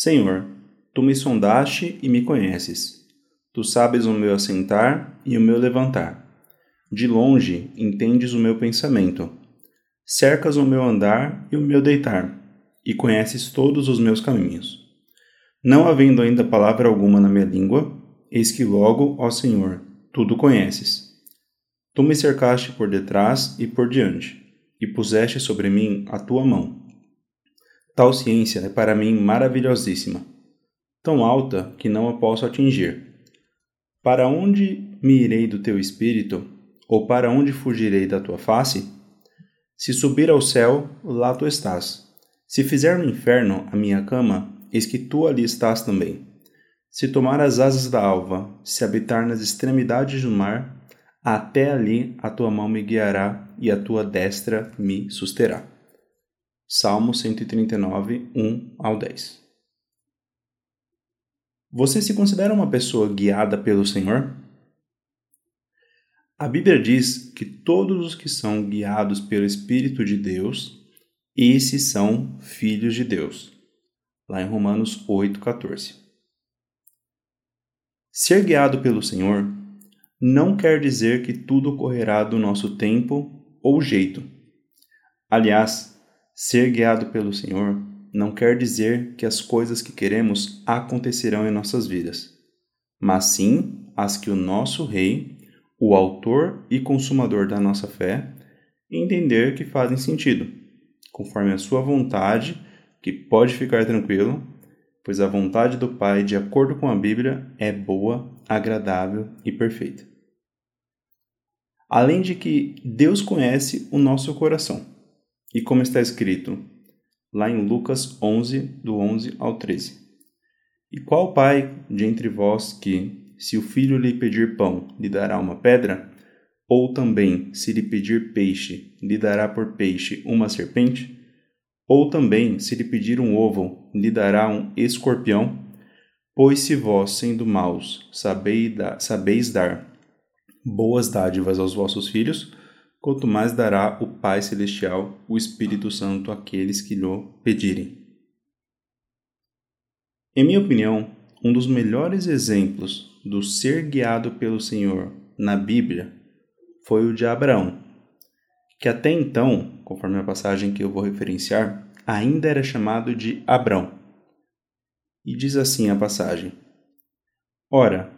Senhor, tu me sondaste e me conheces. Tu sabes o meu assentar e o meu levantar. De longe entendes o meu pensamento. Cercas o meu andar e o meu deitar, e conheces todos os meus caminhos. Não havendo ainda palavra alguma na minha língua, eis que logo, ó Senhor, tudo conheces. Tu me cercaste por detrás e por diante, e puseste sobre mim a tua mão. Tal ciência é para mim maravilhosíssima, tão alta que não a posso atingir. Para onde me irei do teu espírito, ou para onde fugirei da tua face? Se subir ao céu, lá tu estás. Se fizer no inferno a minha cama, eis que tu ali estás também. Se tomar as asas da alva, se habitar nas extremidades do mar, até ali a tua mão me guiará e a tua destra me susterá. Salmo 139, 1 ao 10. Você se considera uma pessoa guiada pelo Senhor? A Bíblia diz que todos os que são guiados pelo Espírito de Deus, esses são filhos de Deus. Lá em Romanos 8,14. Ser guiado pelo Senhor não quer dizer que tudo ocorrerá do nosso tempo ou jeito. Aliás, ser guiado pelo Senhor não quer dizer que as coisas que queremos acontecerão em nossas vidas, mas sim as que o nosso Rei o autor e consumador da nossa fé, entender que fazem sentido, conforme a sua vontade, que pode ficar tranquilo, pois a vontade do Pai, de acordo com a Bíblia, é boa, agradável e perfeita. Além de que Deus conhece o nosso coração, e como está escrito lá em Lucas 11, do 11 ao 13. E qual pai de entre vós que, se o filho lhe pedir pão, lhe dará uma pedra? Ou também, se lhe pedir peixe, lhe dará por peixe uma serpente? Ou também, se lhe pedir um ovo, lhe dará um escorpião? Pois se vós, sendo maus, sabeis dar, boas dádivas aos vossos filhos, quanto mais dará o Pai Celestial, o Espírito Santo, àqueles que lhe pedirem. Em minha opinião, um dos melhores exemplos do ser guiado pelo Senhor na Bíblia foi o de Abraão, que até então, conforme a passagem que eu vou referenciar, ainda era chamado de Abrão. E diz assim a passagem: Ora,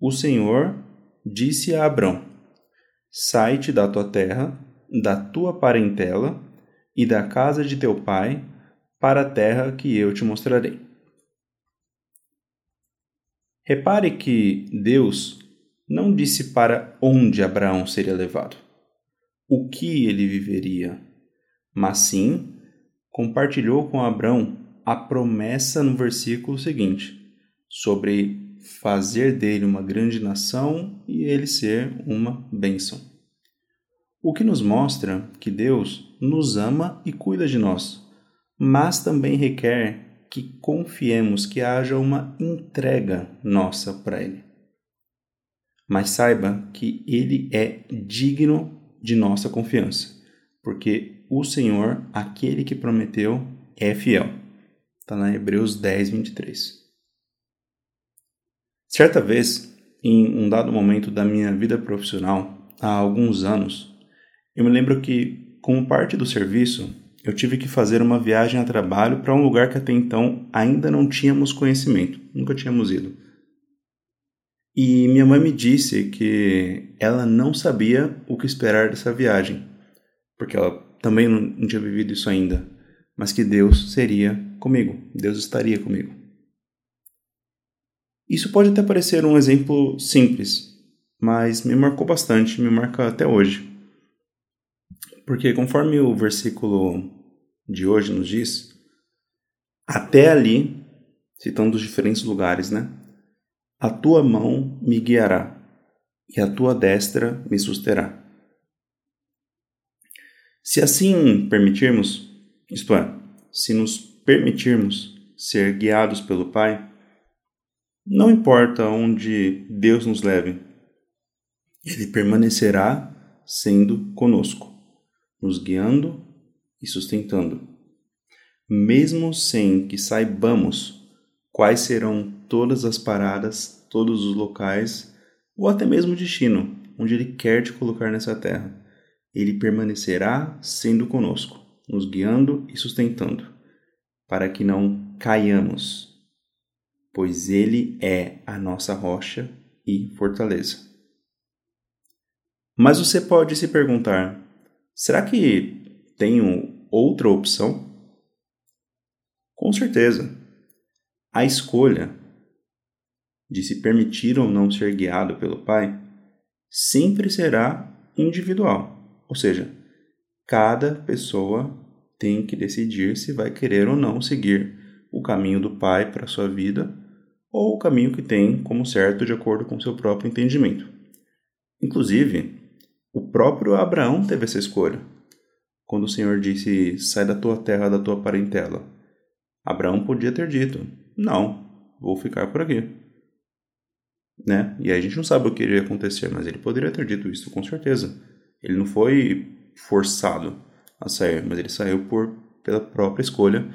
o Senhor disse a Abrão: Sai-te da tua terra, da tua parentela e da casa de teu pai, para a terra que eu te mostrarei. Repare que Deus não disse para onde Abraão seria levado, o que ele viveria, mas sim compartilhou com Abraão a promessa no versículo seguinte sobre fazer dele uma grande nação e ele ser uma bênção. O que nos mostra que Deus nos ama e cuida de nós, mas também requer que confiemos que haja uma entrega nossa para Ele. Mas saiba que Ele é digno de nossa confiança, porque o Senhor, aquele que prometeu, é fiel. Está em Hebreus 10, 23. Certa vez, em um dado momento da minha vida profissional, há alguns anos, eu me lembro que, como parte do serviço, eu tive que fazer uma viagem a trabalho para um lugar que até então ainda não tínhamos conhecimento, nunca tínhamos ido. E minha mãe me disse que ela não sabia o que esperar dessa viagem, porque ela também não tinha vivido isso ainda, mas que Deus seria comigo, Deus estaria comigo. Isso pode até parecer um exemplo simples, mas me marcou bastante, me marca até hoje. Porque conforme o versículo de hoje nos diz, até ali, citando os diferentes lugares, né? A tua mão me guiará e a tua destra me susterá. Se assim permitirmos, isto é, se nos permitirmos ser guiados pelo Pai, não importa onde Deus nos leve, Ele permanecerá sendo conosco, nos guiando e sustentando. Mesmo sem que saibamos quais serão todas as paradas, todos os locais, ou até mesmo o destino, onde Ele quer te colocar nessa terra. Ele permanecerá sendo conosco, nos guiando e sustentando, para que não caiamos, pois Ele é a nossa rocha e fortaleza. Mas você pode se perguntar: será que tenho outra opção? Com certeza. A escolha de se permitir ou não ser guiado pelo Pai sempre será individual. Ou seja, cada pessoa tem que decidir se vai querer ou não seguir o caminho do Pai para a sua vida ou o caminho que tem como certo de acordo com seu próprio entendimento. Inclusive, o próprio Abraão teve essa escolha. Quando o Senhor disse: Sai da tua terra, da tua parentela. Abraão podia ter dito: Não, vou ficar por aqui. Né? E aí a gente não sabe o que iria acontecer, mas ele poderia ter dito isso com certeza. Ele não foi forçado a sair, mas ele saiu por pela própria escolha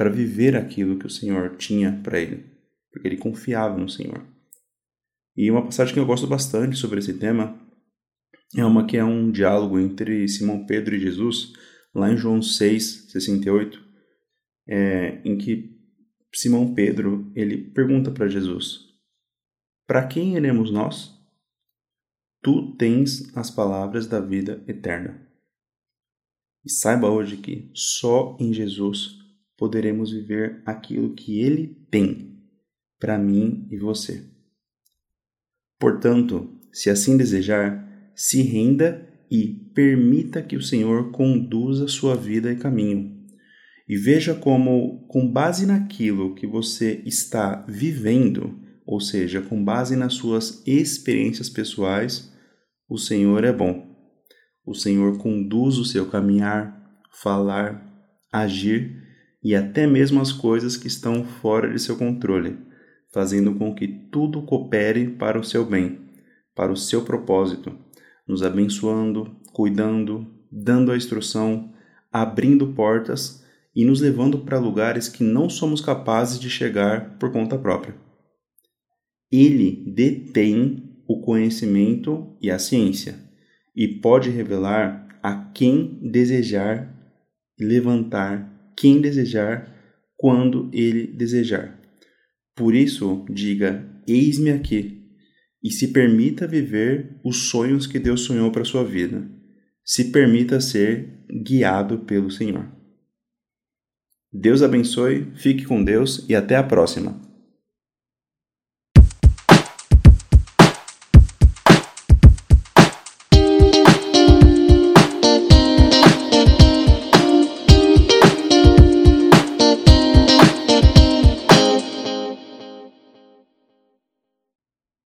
para viver aquilo que o Senhor tinha para ele, porque ele confiava no Senhor. E uma passagem que eu gosto bastante sobre esse tema é uma que é um diálogo entre Simão Pedro e Jesus, lá em João 6, 68, é, em que Simão Pedro ele pergunta para Jesus: Para quem iremos nós? Tu tens as palavras da vida eterna. E saiba hoje que só em Jesus poderemos viver aquilo que Ele tem para mim e você. Portanto, se assim desejar, se renda e permita que o Senhor conduza sua vida e caminho. E veja como, com base naquilo que você está vivendo, ou seja, com base nas suas experiências pessoais, o Senhor é bom. O Senhor conduz o seu caminhar, falar, agir e até mesmo as coisas que estão fora de seu controle, fazendo com que tudo coopere para o seu bem, para o seu propósito nos abençoando, cuidando, dando a instrução, abrindo portas e nos levando para lugares que não somos capazes de chegar por conta própria. Ele detém o conhecimento e a ciência e pode revelar a quem desejar levantar quem desejar quando ele desejar. Por isso, diga: Eis-me aqui e se permita viver os sonhos que Deus sonhou para sua vida. Se permita ser guiado pelo Senhor. Deus abençoe, fique com Deus e até a próxima.